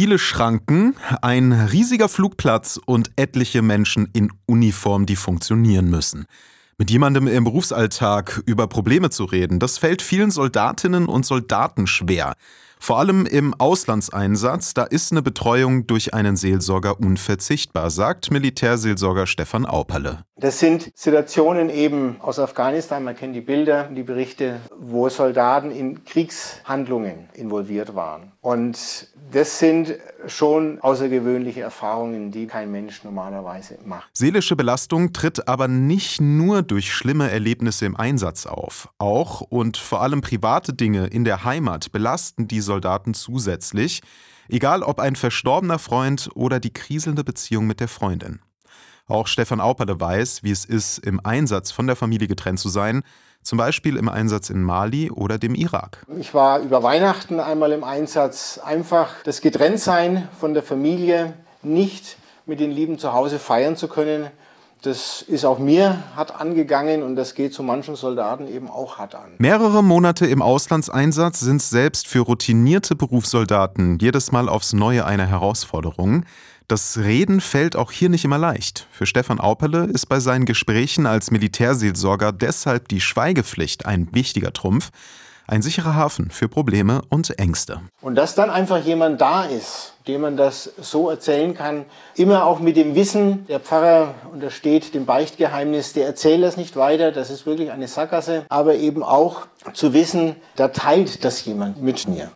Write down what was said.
Viele Schranken, ein riesiger Flugplatz und etliche Menschen in Uniform, die funktionieren müssen. Mit jemandem im Berufsalltag über Probleme zu reden, das fällt vielen Soldatinnen und Soldaten schwer. Vor allem im Auslandseinsatz, da ist eine Betreuung durch einen Seelsorger unverzichtbar, sagt Militärseelsorger Stefan Auperle. Das sind Situationen eben aus Afghanistan, man kennt die Bilder, die Berichte, wo Soldaten in Kriegshandlungen involviert waren. Und das sind schon außergewöhnliche Erfahrungen, die kein Mensch normalerweise macht. Seelische Belastung tritt aber nicht nur durch schlimme Erlebnisse im Einsatz auf. Auch und vor allem private Dinge in der Heimat belasten die Soldaten zusätzlich, egal ob ein verstorbener Freund oder die kriselnde Beziehung mit der Freundin. Auch Stefan Auperle weiß, wie es ist, im Einsatz von der Familie getrennt zu sein, zum Beispiel im Einsatz in Mali oder dem Irak. Ich war über Weihnachten einmal im Einsatz. Einfach das Getrenntsein von der Familie, nicht mit den Lieben zu Hause feiern zu können, das ist auch mir hart angegangen und das geht zu manchen Soldaten eben auch hart an. Mehrere Monate im Auslandseinsatz sind selbst für routinierte Berufssoldaten jedes Mal aufs Neue eine Herausforderung. Das Reden fällt auch hier nicht immer leicht. Für Stefan Auperle ist bei seinen Gesprächen als Militärseelsorger deshalb die Schweigepflicht ein wichtiger Trumpf, ein sicherer Hafen für Probleme und Ängste. Und dass dann einfach jemand da ist, dem man das so erzählen kann, immer auch mit dem Wissen, der Pfarrer untersteht dem Beichtgeheimnis, der erzählt das nicht weiter, das ist wirklich eine Sackgasse, aber eben auch zu wissen, da teilt das jemand mit mir.